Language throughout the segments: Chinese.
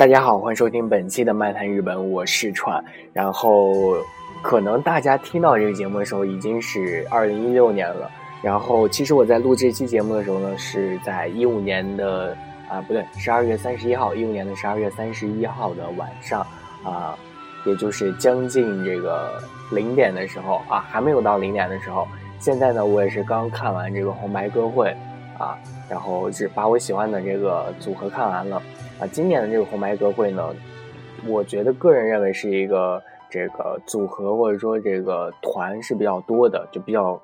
大家好，欢迎收听本期的《漫谈日本》，我是川。然后，可能大家听到这个节目的时候已经是二零一六年了。然后，其实我在录这期节目的时候呢，是在一五年的啊，不对，十二月三十一号，一五年的十二月三十一号的晚上啊，也就是将近这个零点的时候啊，还没有到零点的时候。现在呢，我也是刚看完这个红白歌会啊，然后是把我喜欢的这个组合看完了啊。今年的这个红白歌会呢，我觉得个人认为是一个这个组合或者说这个团是比较多的，就比较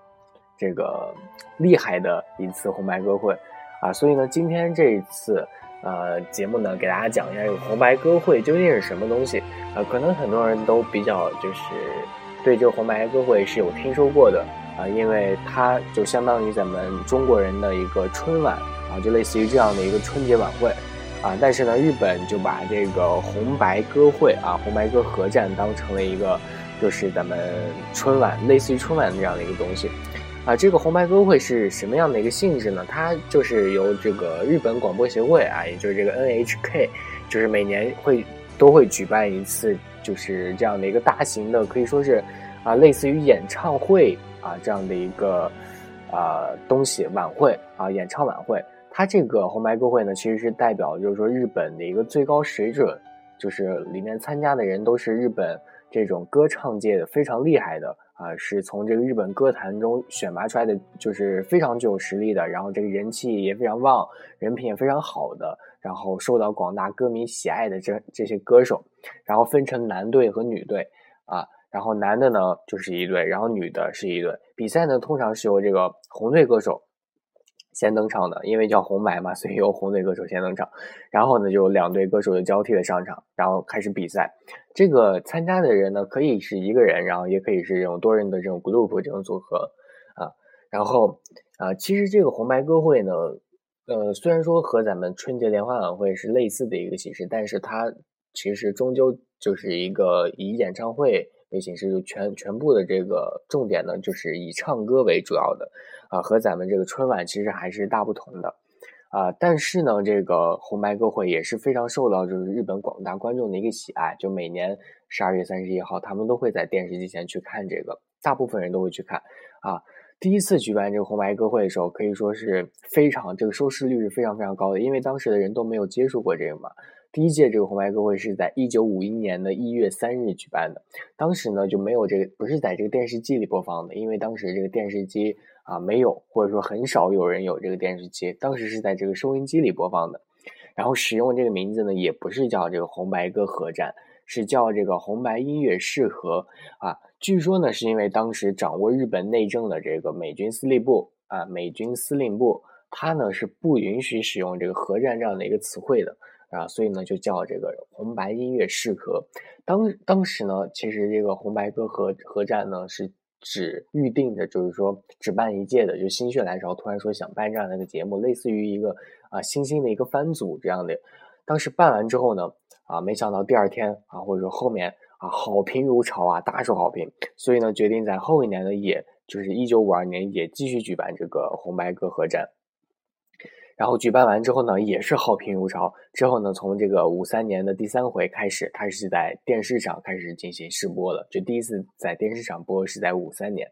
这个厉害的一次红白歌会啊。所以呢，今天这一次呃节目呢，给大家讲一下这个红白歌会究竟是什么东西啊。可能很多人都比较就是对这个红白歌会是有听说过的。啊，因为它就相当于咱们中国人的一个春晚啊，就类似于这样的一个春节晚会啊。但是呢，日本就把这个红白歌会啊，红白歌合战当成了一个就是咱们春晚类似于春晚这样的一个东西啊。这个红白歌会是什么样的一个性质呢？它就是由这个日本广播协会啊，也就是这个 NHK，就是每年会都会举办一次，就是这样的一个大型的，可以说是啊，类似于演唱会。啊，这样的一个啊东西晚会啊，演唱晚会，它这个红白歌会呢，其实是代表就是说日本的一个最高水准，就是里面参加的人都是日本这种歌唱界的非常厉害的啊，是从这个日本歌坛中选拔出来的，就是非常具有实力的，然后这个人气也非常旺，人品也非常好的，然后受到广大歌迷喜爱的这这些歌手，然后分成男队和女队啊。然后男的呢就是一队，然后女的是一队。比赛呢通常是由这个红队歌手先登场的，因为叫红白嘛，所以由红队歌手先登场。然后呢就两队歌手就交替的上场，然后开始比赛。这个参加的人呢可以是一个人，然后也可以是这种多人的这种 group 这种组合啊。然后啊，其实这个红白歌会呢，呃，虽然说和咱们春节联欢晚会是类似的一个形式，但是它其实终究就是一个以演唱会。形式就全全部的这个重点呢，就是以唱歌为主要的，啊，和咱们这个春晚其实还是大不同的，啊，但是呢，这个红白歌会也是非常受到就是日本广大观众的一个喜爱，就每年十二月三十一号，他们都会在电视机前去看这个，大部分人都会去看，啊，第一次举办这个红白歌会的时候，可以说是非常这个收视率是非常非常高的，因为当时的人都没有接触过这个嘛。第一届这个红白歌会是在一九五一年的一月三日举办的，当时呢就没有这个，不是在这个电视机里播放的，因为当时这个电视机啊没有，或者说很少有人有这个电视机，当时是在这个收音机里播放的。然后使用这个名字呢，也不是叫这个红白歌合战，是叫这个红白音乐适合啊。据说呢，是因为当时掌握日本内政的这个美军司令部啊，美军司令部他呢是不允许使用这个核战这样的一个词汇的。啊，所以呢，就叫这个红白音乐适合。当当时呢，其实这个红白歌合合战呢，是只预定的，就是说只办一届的。就心血来潮，突然说想办这样的一个节目，类似于一个啊新兴的一个番组这样的。当时办完之后呢，啊，没想到第二天啊，或者说后面啊，好评如潮啊，大受好评。所以呢，决定在后一年呢，也就是一九五二年，也继续举办这个红白歌合战。然后举办完之后呢，也是好评如潮。之后呢，从这个五三年的第三回开始，开始在电视上开始进行试播了。就第一次在电视上播是在五三年。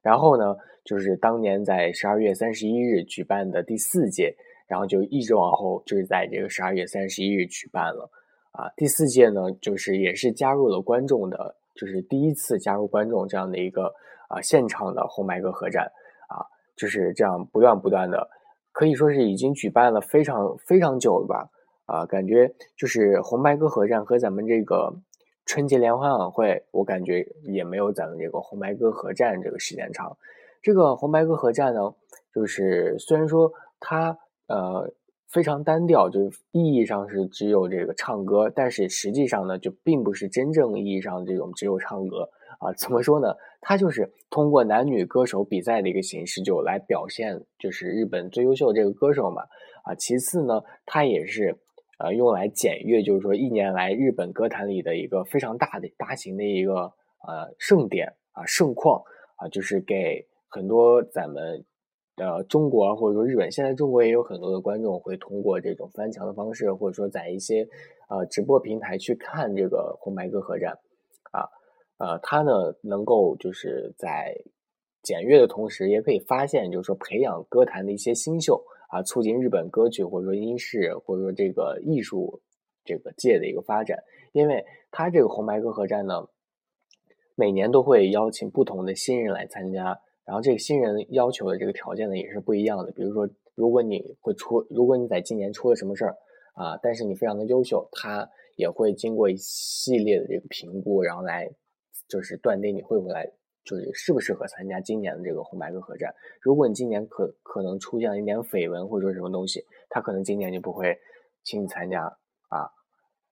然后呢，就是当年在十二月三十一日举办的第四届，然后就一直往后，就是在这个十二月三十一日举办了。啊，第四届呢，就是也是加入了观众的，就是第一次加入观众这样的一个啊现场的红白歌合战啊，就是这样不断不断的。可以说是已经举办了非常非常久了吧？啊，感觉就是红白歌合战和咱们这个春节联欢晚会，我感觉也没有咱们这个红白歌合战这个时间长。这个红白歌合战呢，就是虽然说它呃非常单调，就是意义上是只有这个唱歌，但是实际上呢，就并不是真正意义上这种只有唱歌。啊，怎么说呢？它就是通过男女歌手比赛的一个形式，就来表现就是日本最优秀的这个歌手嘛。啊，其次呢，它也是呃用来检阅，就是说一年来日本歌坛里的一个非常大的大型的一个呃盛典啊盛况啊，就是给很多咱们呃中国或者说日本，现在中国也有很多的观众会通过这种翻墙的方式，或者说在一些呃直播平台去看这个红白歌合战，呃，它呢能够就是在检阅的同时，也可以发现就是说培养歌坛的一些新秀啊，促进日本歌曲或者说音视或者说这个艺术这个界的一个发展，因为它这个红白歌合战呢。每年都会邀请不同的新人来参加，然后这个新人要求的这个条件呢也是不一样的。比如说，如果你会出，如果你在今年出了什么事儿啊，但是你非常的优秀，他也会经过一系列的这个评估，然后来就是断定你会不会来，就是适不适合参加今年的这个红白歌合战。如果你今年可可能出现了一点绯闻或者说什么东西，他可能今年就不会请你参加啊。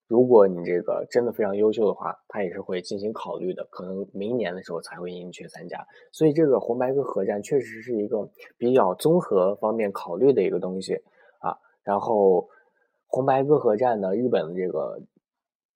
如果你这个真的非常优秀的话，他也是会进行考虑的，可能明年的时候才会引你去参加。所以这个红白歌合战确实是一个比较综合方面考虑的一个东西啊。然后红白歌合战呢，日本的这个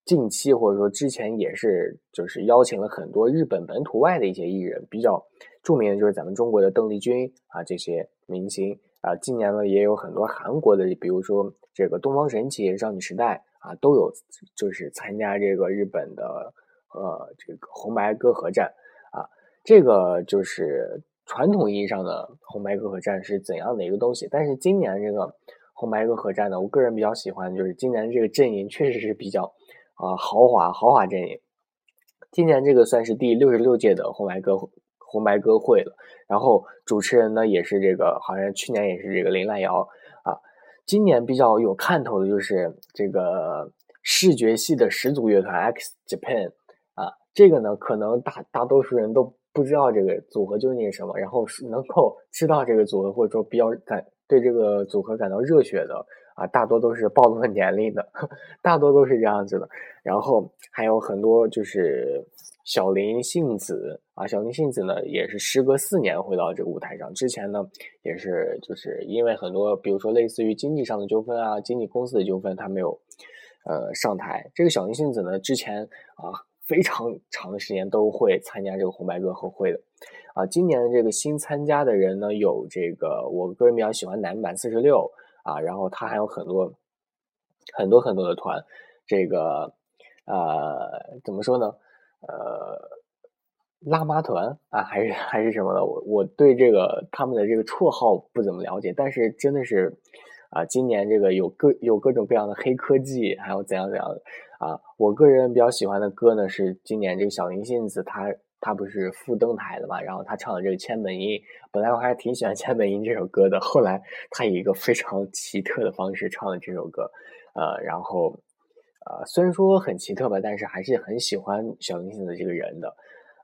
近期或者说之前也是就是邀请了很多日本本土外的一些艺人，比较著名的就是咱们中国的邓丽君啊这些明星啊。今年呢也有很多韩国的，比如说这个东方神起、少女时代。啊，都有就是参加这个日本的呃这个红白歌合战啊，这个就是传统意义上的红白歌合战是怎样的一个东西？但是今年这个红白歌合战呢，我个人比较喜欢，就是今年这个阵营确实是比较啊豪华豪华阵营。今年这个算是第六十六届的红白歌红白歌会了，然后主持人呢也是这个，好像去年也是这个林濑遥啊。今年比较有看头的就是这个视觉系的始祖乐团 X Japan 啊，这个呢可能大大多数人都不知道这个组合究竟是什么，然后能够知道这个组合或者说比较感对这个组合感到热血的啊，大多都是暴露了年龄的，大多都是这样子的，然后还有很多就是。小林幸子啊，小林幸子呢，也是时隔四年回到这个舞台上。之前呢，也是就是因为很多，比如说类似于经济上的纠纷啊，经纪公司的纠纷，他没有呃上台。这个小林幸子呢，之前啊非常长的时间都会参加这个红白歌合会的啊。今年的这个新参加的人呢，有这个我个人比较喜欢男版四十六啊，然后他还有很多很多很多的团，这个呃怎么说呢？呃，辣妈团啊，还是还是什么的？我我对这个他们的这个绰号不怎么了解，但是真的是啊，今年这个有各有各种各样的黑科技，还有怎样怎样的啊。我个人比较喜欢的歌呢，是今年这个小林幸子，他他不是复登台的嘛，然后他唱的这个千本樱，本来我还挺喜欢千本樱这首歌的，后来他以一个非常奇特的方式唱了这首歌，呃，然后。呃，虽然说很奇特吧，但是还是很喜欢小林星的这个人的。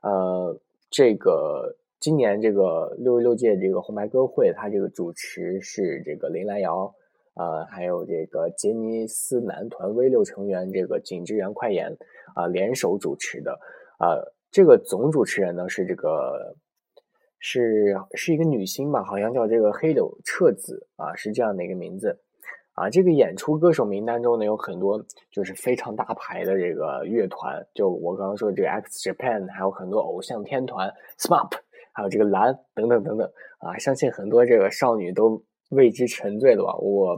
呃，这个今年这个六十六届这个红白歌会，他这个主持是这个林兰瑶，呃，还有这个杰尼斯男团 V 六成员这个井之原快彦啊联手主持的。呃，这个总主持人呢是这个是是一个女星吧，好像叫这个黑柳彻子啊，是这样的一个名字。啊，这个演出歌手名单中呢，有很多就是非常大牌的这个乐团，就我刚刚说的这个 X Japan，还有很多偶像天团 SMAP，还有这个蓝等等等等啊，相信很多这个少女都为之沉醉了吧？我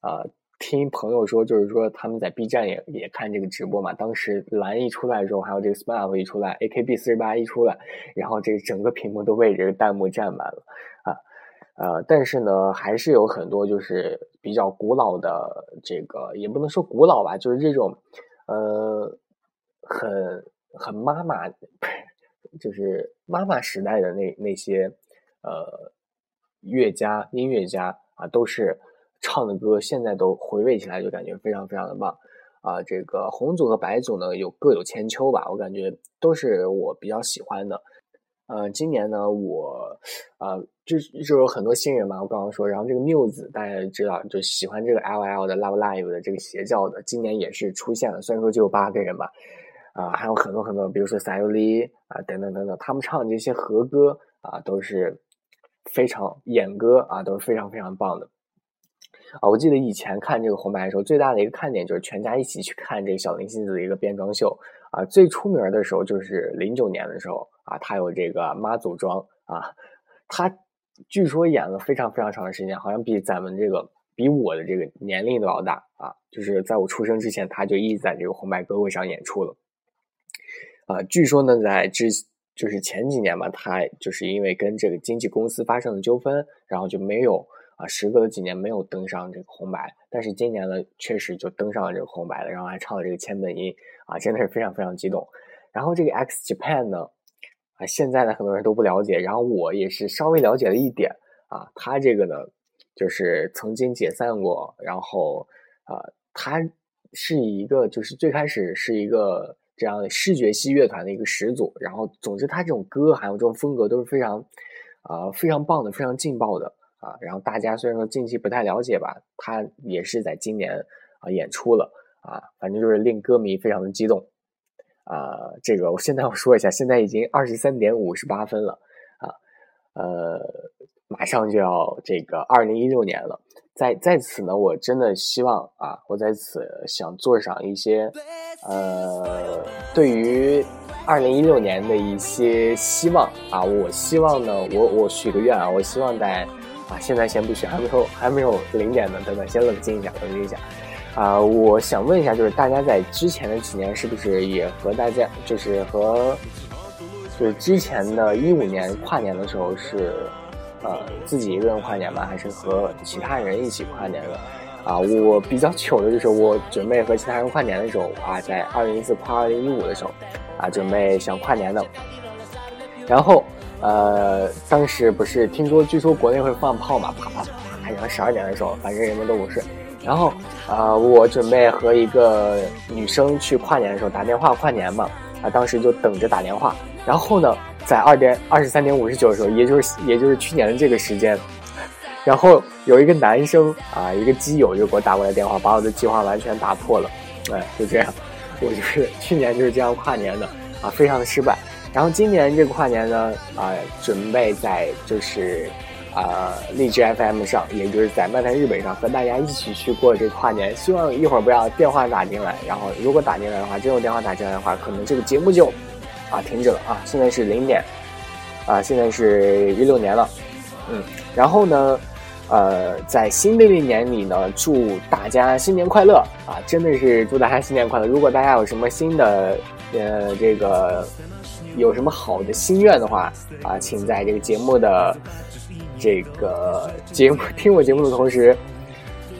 啊，听朋友说，就是说他们在 B 站也也看这个直播嘛，当时蓝一出来的时候，还有这个 SMAP 一出来，AKB 四十八一出来，然后这个整个屏幕都被这个弹幕占满了啊。呃，但是呢，还是有很多就是比较古老的这个，也不能说古老吧，就是这种，呃，很很妈妈，就是妈妈时代的那那些呃乐家、音乐家啊，都是唱的歌，现在都回味起来就感觉非常非常的棒啊。这个红组和白组呢，有各有千秋吧，我感觉都是我比较喜欢的。呃，今年呢，我，呃，就就有很多新人嘛，我刚刚说，然后这个缪子大家也知道，就喜欢这个 L L 的 Love Live 的这个邪教的，今年也是出现了，虽然说只有八个人吧，啊，还有很多很多，比如说 Sayuri 啊，等等等等，他们唱的这些和歌啊，都是非常演歌啊，都是非常非常棒的。啊，我记得以前看这个红白的时候，最大的一个看点就是全家一起去看这个小林幸子的一个变装秀啊。最出名的时候就是零九年的时候啊，他有这个妈祖装啊，他据说演了非常非常长的时间，好像比咱们这个比我的这个年龄都要大啊！就是在我出生之前，他就一直在这个红白歌会上演出了。啊，据说呢，在之就是前几年嘛，他就是因为跟这个经纪公司发生了纠纷，然后就没有啊，时隔了几年没有登上这个红白。但是今年呢，确实就登上了这个红白了，然后还唱了这个千本樱啊，真的是非常非常激动。然后这个 X Japan 呢，啊，现在呢很多人都不了解，然后我也是稍微了解了一点啊，他这个呢就是曾经解散过，然后啊，他是一个就是最开始是一个。这样视觉系乐团的一个始祖，然后总之他这种歌还有这种风格都是非常，啊非常棒的，非常劲爆的啊。然后大家虽然说近期不太了解吧，他也是在今年啊演出了啊，反正就是令歌迷非常的激动啊。这个我现在我说一下，现在已经二十三点五十八分了啊，呃，马上就要这个二零一六年了。在在此呢，我真的希望啊，我在此想做上一些，呃，对于二零一六年的一些希望啊。我希望呢，我我许个愿啊，我希望在啊，现在先不许，还没有还没有零点呢，等等，先冷静一下，冷静一下啊。我想问一下，就是大家在之前的几年是不是也和大家，就是和，就是之前的一五年跨年的时候是。呃，自己一个人跨年吗？还是和其他人一起跨年的？啊，我比较糗的就是我准备和其他人跨年的时候啊，在二零一四跨二零一五的时候啊，准备想跨年的。然后呃，当时不是听说，据说国内会放炮嘛，啪啪啪，然后十二点的时候，反正人们都不睡。然后啊，我准备和一个女生去跨年的时候打电话跨年嘛，啊，当时就等着打电话。然后呢？在二点二十三点五十九的时候，也就是也就是去年的这个时间，然后有一个男生啊，一个基友就给我打过来电话，把我的计划完全打破了。哎，就这样，我就是去年就是这样跨年的啊，非常的失败。然后今年这个跨年呢，啊，准备在就是啊荔枝 FM 上，也就是在漫谈日本上和大家一起去过这个跨年。希望一会儿不要电话打进来，然后如果打进来的话，真有电话打进来的话，可能这个节目就。啊，停止了啊！现在是零点，啊，现在是一六年了，嗯，然后呢，呃，在新的一年里呢，祝大家新年快乐啊！真的是祝大家新年快乐。如果大家有什么新的，呃，这个有什么好的心愿的话啊，请在这个节目的这个节目 听我节目的同时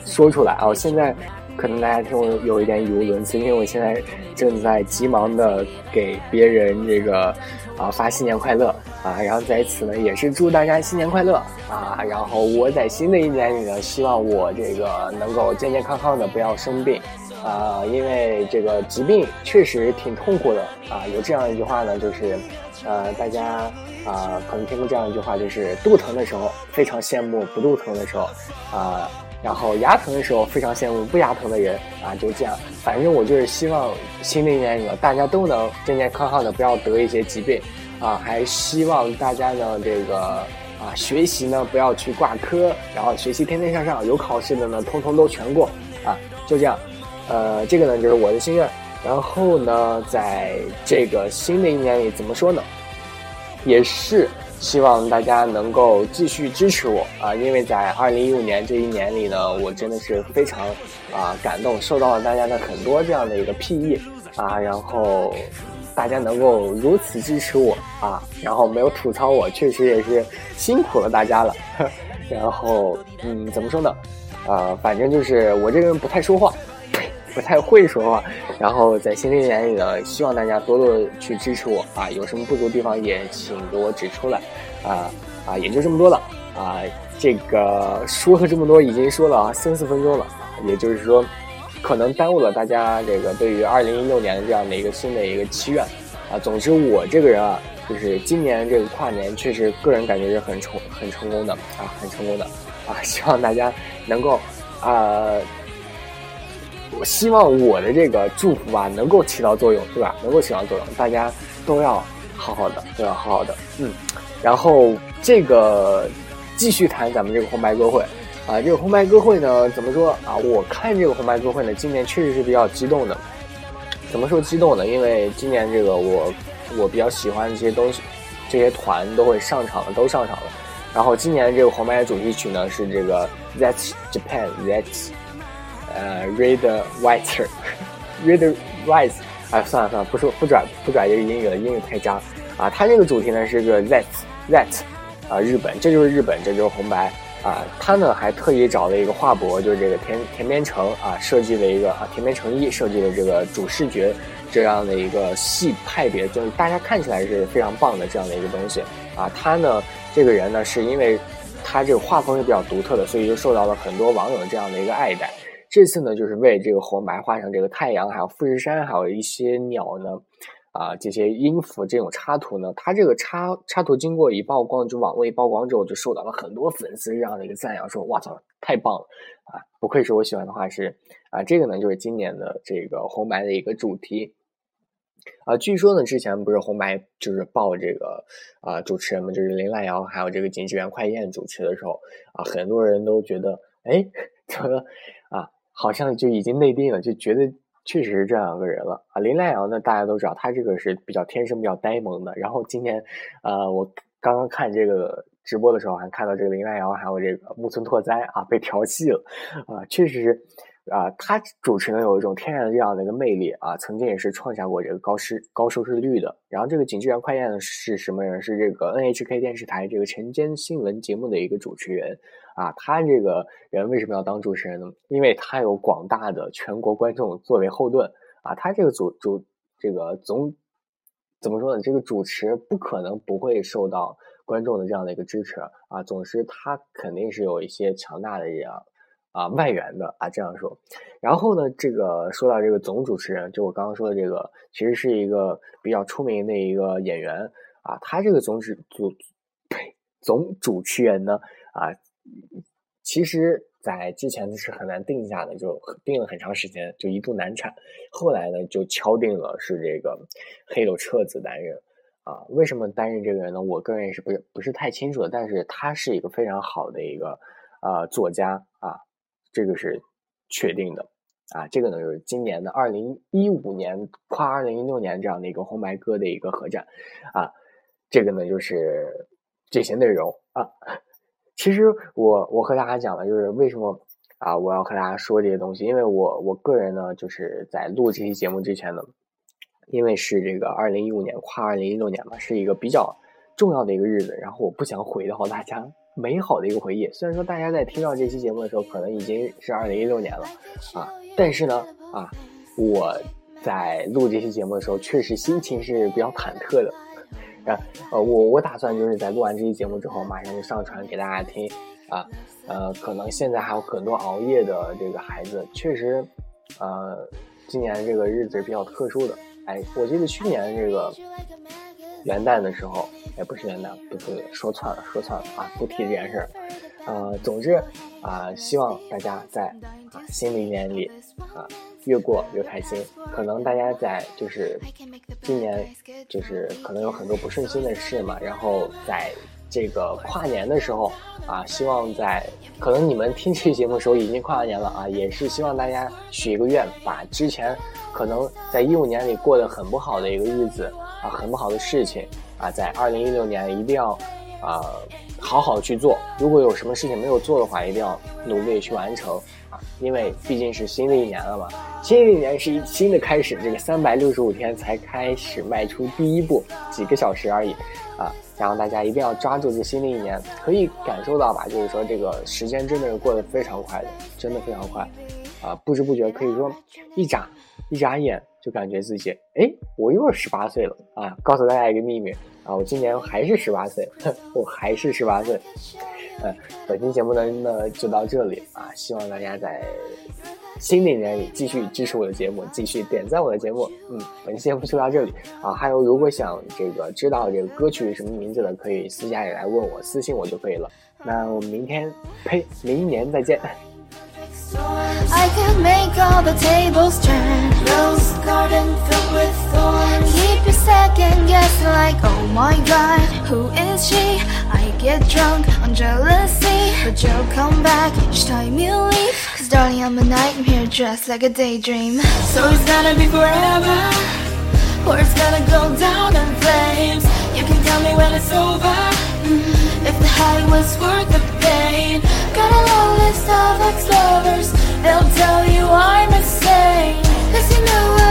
说出来啊！我现在。可能大家听我有一点语无伦次，因为我现在正在急忙的给别人这个啊发新年快乐啊，然后在此呢也是祝大家新年快乐啊，然后我在新的一年里呢，希望我这个能够健健康康的，不要生病啊，因为这个疾病确实挺痛苦的啊。有这样一句话呢，就是呃大家啊可能听过这样一句话，就是肚疼的时候非常羡慕不肚疼的时候啊。然后牙疼的时候非常羡慕不牙疼的人啊，就这样。反正我就是希望新的一年里大家都能健健康康的，不要得一些疾病啊。还希望大家呢，这个啊学习呢不要去挂科，然后学习天天向上，有考试的呢通通都全过啊。就这样，呃，这个呢就是我的心愿。然后呢，在这个新的一年里，怎么说呢？也是。希望大家能够继续支持我啊！因为在二零一五年这一年里呢，我真的是非常啊感动，受到了大家的很多这样的一个裨益啊，然后大家能够如此支持我啊，然后没有吐槽我，确实也是辛苦了大家了。然后嗯，怎么说呢？啊，反正就是我这个人不太说话。不太会说话，然后在新的一年里呢，希望大家多多去支持我啊，有什么不足的地方也请给我指出来，啊啊，也就这么多了啊，这个说了这么多，已经说了三四分钟了，也就是说，可能耽误了大家这个对于二零一六年这样的一个新的一个期愿啊。总之，我这个人啊，就是今年这个跨年确实个人感觉是很成很成功的啊，很成功的啊，希望大家能够啊。我希望我的这个祝福啊，能够起到作用，对吧？能够起到作用，大家都要好好的，都要好好的，嗯。然后这个继续谈咱们这个红白歌会啊，这个红白歌会呢，怎么说啊？我看这个红白歌会呢，今年确实是比较激动的。怎么说激动呢？因为今年这个我我比较喜欢的这些东西，这些团都会上场了，都上场了。然后今年这个红白的主题曲呢是这个 That's Japan That's 呃，Read White Red White，哎算了算了，不说不转不转这个英语了，英语太渣啊。它这个主题呢是个 That That 啊日本，这就是日本，这就是红白啊。他呢还特意找了一个画博，就是这个田田边诚啊设计了一个啊田边诚一设计的这个主视觉这样的一个系派别，就是大家看起来是非常棒的这样的一个东西啊。他呢。这个人呢，是因为他这个画风是比较独特的，所以就受到了很多网友这样的一个爱戴。这次呢，就是为这个红白画上这个太阳，还有富士山，还有一些鸟呢，啊，这些音符这种插图呢，它这个插插图经过一曝光，就网络一曝光之后，就受到了很多粉丝这样的一个赞扬，说哇操，太棒了啊！不愧是我喜欢的画师啊！这个呢，就是今年的这个红白的一个主题。啊，据说呢，之前不是红白就是报这个啊主持人嘛，就是林濑遥还有这个井之源快彦主持的时候啊，很多人都觉得，哎，怎么，好像就已经内定了，就觉得确实是这两个人了啊。林濑遥呢，大家都知道，他这个是比较天生比较呆萌的。然后今天，呃，我刚刚看这个直播的时候，还看到这个林濑遥还有这个木村拓哉啊被调戏了啊，确实是。啊，他主持呢有一种天然的这样的一个魅力啊，曾经也是创下过这个高视高收视率的。然后这个井之源快彦呢是什么人？是这个 NHK 电视台这个晨间新闻节目的一个主持人啊。他这个人为什么要当主持人呢？因为他有广大的全国观众作为后盾啊。他这个主主这个总怎么说呢？这个主持不可能不会受到观众的这样的一个支持啊。总之，他肯定是有一些强大的这样。啊，外援的啊，这样说。然后呢，这个说到这个总主持人，就我刚刚说的这个，其实是一个比较出名的一个演员啊。他这个总主主呸，总主持人呢啊，其实在之前是很难定下的，就定了很长时间，就一度难产。后来呢，就敲定了是这个黑柳彻子担任啊。为什么担任这个人呢？我个人也是不是不是太清楚的，但是他是一个非常好的一个啊作家啊。这个是确定的啊，这个呢就是今年的二零一五年跨二零一六年这样的一个红白歌的一个合战啊，这个呢就是这些内容啊。其实我我和大家讲的就是为什么啊我要和大家说这些东西，因为我我个人呢就是在录这期节目之前呢，因为是这个二零一五年跨二零一六年嘛，是一个比较重要的一个日子，然后我不想毁掉大家。美好的一个回忆。虽然说大家在听到这期节目的时候，可能已经是二零一六年了，啊，但是呢，啊，我在录这期节目的时候，确实心情是比较忐忑的。啊，呃，我我打算就是在录完这期节目之后，马上就上传给大家听。啊，呃，可能现在还有很多熬夜的这个孩子，确实，呃，今年这个日子是比较特殊的。哎，我记得去年这个。元旦的时候，哎，不是元旦，不是说错了，说错了啊！不提这件事儿。呃，总之啊，希望大家在啊新的一年里啊越过越开心。可能大家在就是今年就是可能有很多不顺心的事嘛，然后在这个跨年的时候啊，希望在可能你们听这节目的时候已经跨完年了啊，也是希望大家许一个愿，把之前可能在一五年里过得很不好的一个日子。啊，很不好的事情啊，在二零一六年一定要啊好好去做。如果有什么事情没有做的话，一定要努力去完成啊，因为毕竟是新的一年了嘛。新的一年是一新的开始，这个三百六十五天才开始迈出第一步，几个小时而已啊。然后大家一定要抓住这新的一年，可以感受到吧？就是说这个时间真的是过得非常快的，真的非常快啊，不知不觉可以说一眨一眨眼。就感觉自己，哎，我又是十八岁了啊！告诉大家一个秘密啊，我今年还是十八岁，我还是十八岁。嗯，本期节目呢，那就到这里啊，希望大家在新的一年里继续支持我的节目，继续点赞我的节目。嗯，本期节目就到这里啊。还有，如果想这个知道这个歌曲是什么名字的，可以私下里来问我，私信我就可以了。那我们明天，呸，明年再见。I can make all the tables turn Rose garden filled with thorns Keep you second guessing like oh my god Who is she? I get drunk on jealousy But you'll come back each time you leave Cause darling I'm a nightmare dressed like a daydream So it's gonna be forever Or it's gonna go down in flames You can tell me when it's over mm -hmm. if the high was worth the pain. Got a long list of ex-lovers, they'll tell you I'm insane. Cause you know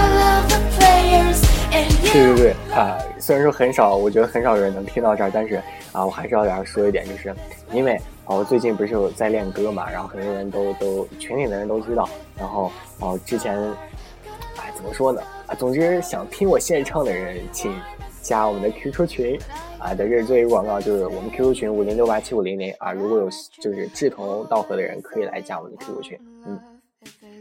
对对对啊、虽然说很少，我觉得很少有人能听到这儿，但是啊，我还是要给大家说一点，就是因为啊，我最近不是有在练歌嘛，然后很多人都都群里的人都知道，然后哦、之前，哎，怎么说呢？啊，总之想听我现唱的人，请加我们的 QQ 群啊。在这做一个广告，就是我们 QQ 群五零六八七五零零啊，如果有就是志同道合的人，可以来加我们的 QQ 群，嗯。